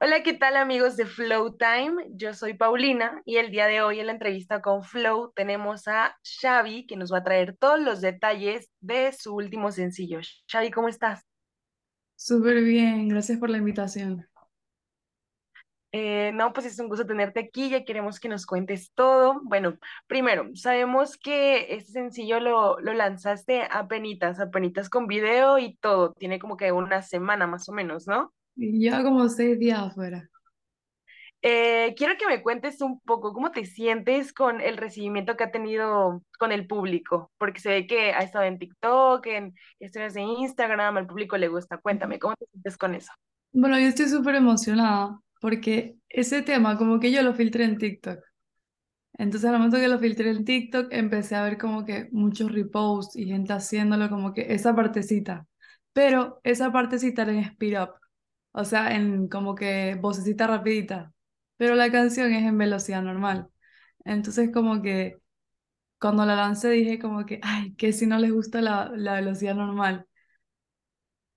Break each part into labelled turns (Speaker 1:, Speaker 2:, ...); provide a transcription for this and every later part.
Speaker 1: Hola, ¿qué tal amigos de Flow Time? Yo soy Paulina y el día de hoy en la entrevista con Flow tenemos a Xavi que nos va a traer todos los detalles de su último sencillo. Xavi, ¿cómo estás?
Speaker 2: Súper bien, gracias por la invitación.
Speaker 1: Eh, no, pues es un gusto tenerte aquí, ya queremos que nos cuentes todo. Bueno, primero, sabemos que este sencillo lo, lo lanzaste a penitas, a penitas con video y todo, tiene como que una semana más o menos, ¿no?
Speaker 2: Lleva como seis días afuera.
Speaker 1: Eh, quiero que me cuentes un poco cómo te sientes con el recibimiento que ha tenido con el público, porque se ve que ha estado en TikTok, en historias de Instagram, al público le gusta. Cuéntame, ¿cómo te sientes con eso?
Speaker 2: Bueno, yo estoy súper emocionada porque ese tema como que yo lo filtré en TikTok. Entonces al momento que lo filtré en TikTok empecé a ver como que muchos reposts y gente haciéndolo como que esa partecita. Pero esa partecita era en speed up, o sea, en como que vocecita rapidita. Pero la canción es en velocidad normal. Entonces como que cuando la lancé dije como que, ay, que si no les gusta la, la velocidad normal.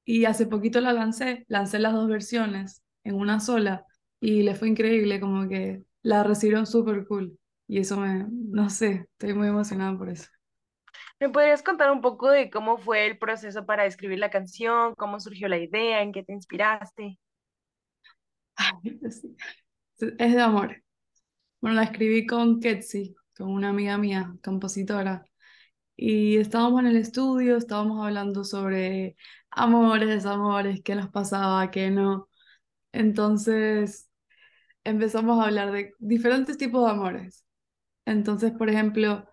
Speaker 2: Y hace poquito la lancé, lancé las dos versiones en una sola y le fue increíble, como que la recibieron súper cool. Y eso me, no sé, estoy muy emocionada por eso.
Speaker 1: ¿Me podrías contar un poco de cómo fue el proceso para escribir la canción, cómo surgió la idea, en qué te inspiraste?
Speaker 2: Ay, sí. Es de amor. Bueno, la escribí con Ketsi, con una amiga mía, compositora. Y estábamos en el estudio, estábamos hablando sobre amores, desamores, qué nos pasaba, qué no. Entonces empezamos a hablar de diferentes tipos de amores. Entonces, por ejemplo,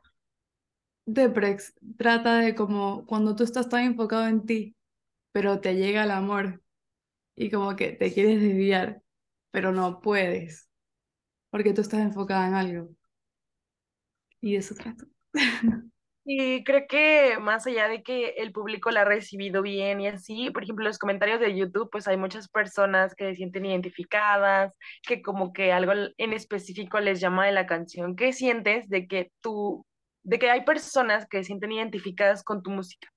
Speaker 2: Deprex trata de como cuando tú estás tan enfocado en ti, pero te llega el amor y como que te quieres desviar, pero no puedes, porque tú estás enfocada en algo. Y eso trata.
Speaker 1: Y creo que más allá de que el público la ha recibido bien y así, por ejemplo, los comentarios de YouTube, pues hay muchas personas que se sienten identificadas, que como que algo en específico les llama de la canción. ¿Qué sientes de que tú, de que hay personas que se sienten identificadas con tu música?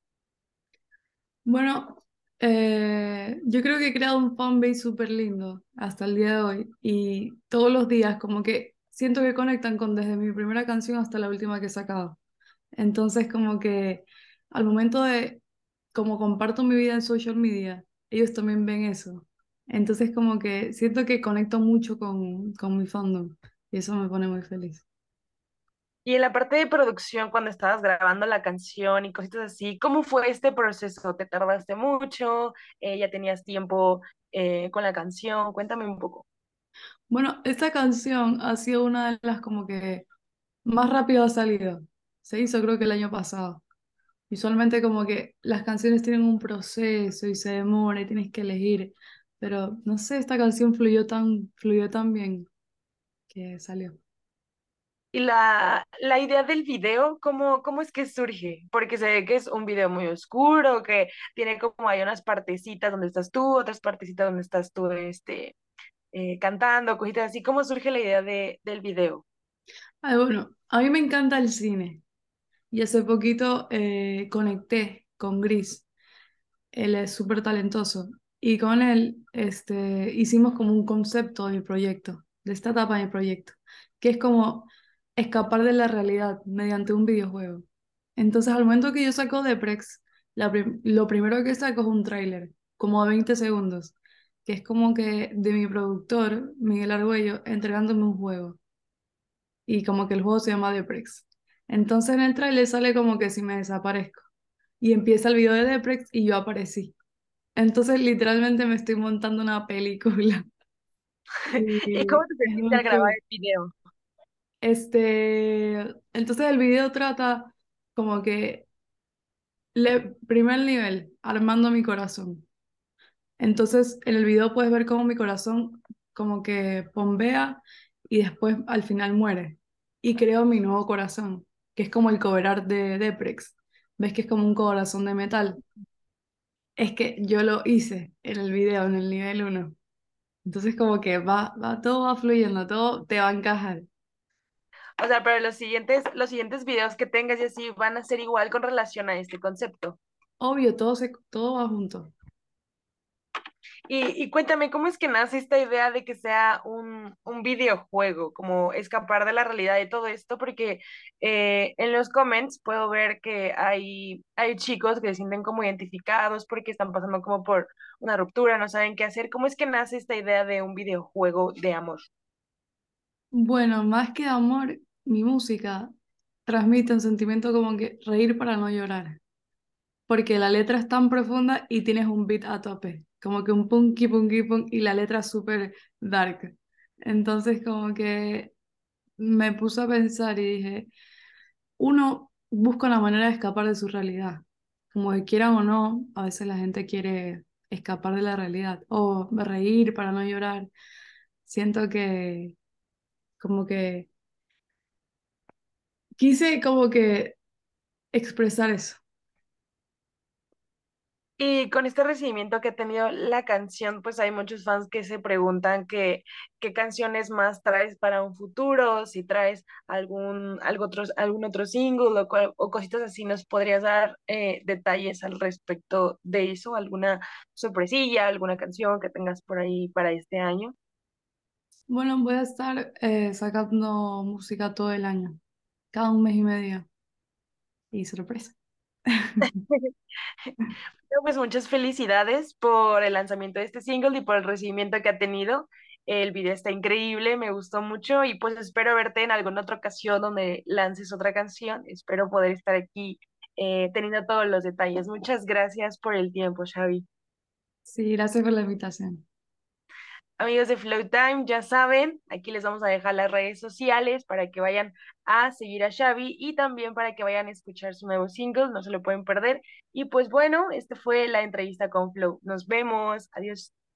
Speaker 2: Bueno, eh, yo creo que he creado un fanbase súper lindo hasta el día de hoy y todos los días como que siento que conectan con desde mi primera canción hasta la última que he sacado. Entonces como que al momento de como comparto mi vida en social media, ellos también ven eso. Entonces como que siento que conecto mucho con, con mi fandom y eso me pone muy feliz.
Speaker 1: Y en la parte de producción, cuando estabas grabando la canción y cositas así, ¿cómo fue este proceso? ¿Te tardaste mucho? Eh, ¿ya tenías tiempo eh, con la canción? Cuéntame un poco.
Speaker 2: Bueno, esta canción ha sido una de las como que más rápido ha salido. Se hizo creo que el año pasado. Usualmente como que las canciones tienen un proceso y se demora y tienes que elegir, pero no sé, esta canción fluyó tan, fluyó tan bien que salió.
Speaker 1: Y la, la idea del video, ¿cómo, cómo es que surge? Porque se ve que es un video muy oscuro, que tiene como hay unas partecitas donde estás tú, otras partecitas donde estás tú este, eh, cantando, cositas así. ¿Cómo surge la idea de, del video?
Speaker 2: Ay, bueno, a mí me encanta el cine y hace poquito eh, conecté con Gris. Él es súper talentoso y con él este, hicimos como un concepto de proyecto, de esta etapa de mi proyecto, que es como escapar de la realidad mediante un videojuego. Entonces, al momento que yo saco Deprex, la prim- lo primero que saco es un tráiler, como de 20 segundos, que es como que de mi productor, Miguel Argüello, entregándome un juego. Y como que el juego se llama Deprex. Entonces en el tráiler sale como que si me desaparezco. Y empieza el video de Deprex y yo aparecí. Entonces literalmente me estoy montando una película.
Speaker 1: ¿Y cómo te sentiste al grabar el video?
Speaker 2: Este, entonces el video trata como que le, primer nivel, armando mi corazón. Entonces en el video puedes ver cómo mi corazón como que bombea y después al final muere. Y creo mi nuevo corazón, que es como el cover de Deprex. ¿Ves que es como un corazón de metal? Es que yo lo hice en el video, en el nivel uno Entonces como que va, va, todo va fluyendo, todo te va a encajar.
Speaker 1: O sea, pero los siguientes, los siguientes videos que tengas y así van a ser igual con relación a este concepto.
Speaker 2: Obvio, todo, se, todo va junto.
Speaker 1: Y, y cuéntame, ¿cómo es que nace esta idea de que sea un, un videojuego, como escapar de la realidad de todo esto? Porque eh, en los comments puedo ver que hay, hay chicos que se sienten como identificados porque están pasando como por una ruptura, no saben qué hacer. ¿Cómo es que nace esta idea de un videojuego de amor?
Speaker 2: Bueno, más que amor, mi música transmite un sentimiento como que reír para no llorar, porque la letra es tan profunda y tienes un beat a tope, como que un punky, punky, punk y la letra súper dark. Entonces como que me puse a pensar y dije, uno busca una manera de escapar de su realidad, como que quieran o no, a veces la gente quiere escapar de la realidad o reír para no llorar. Siento que como que quise como que expresar eso.
Speaker 1: Y con este recibimiento que ha tenido la canción, pues hay muchos fans que se preguntan que, qué canciones más traes para un futuro, si traes algún, algo otro, algún otro single o, co- o cositas así, ¿nos podrías dar eh, detalles al respecto de eso? ¿Alguna sorpresilla, alguna canción que tengas por ahí para este año?
Speaker 2: Bueno, voy a estar eh, sacando música todo el año, cada un mes y medio, y sorpresa.
Speaker 1: Bueno, Pues muchas felicidades por el lanzamiento de este single y por el recibimiento que ha tenido. El video está increíble, me gustó mucho y pues espero verte en alguna otra ocasión donde lances otra canción. Espero poder estar aquí eh, teniendo todos los detalles. Muchas gracias por el tiempo, Xavi.
Speaker 2: Sí, gracias por la invitación.
Speaker 1: Amigos de Flow Time, ya saben, aquí les vamos a dejar las redes sociales para que vayan a seguir a Xavi y también para que vayan a escuchar su nuevo single, no se lo pueden perder. Y pues bueno, esta fue la entrevista con Flow. Nos vemos, adiós.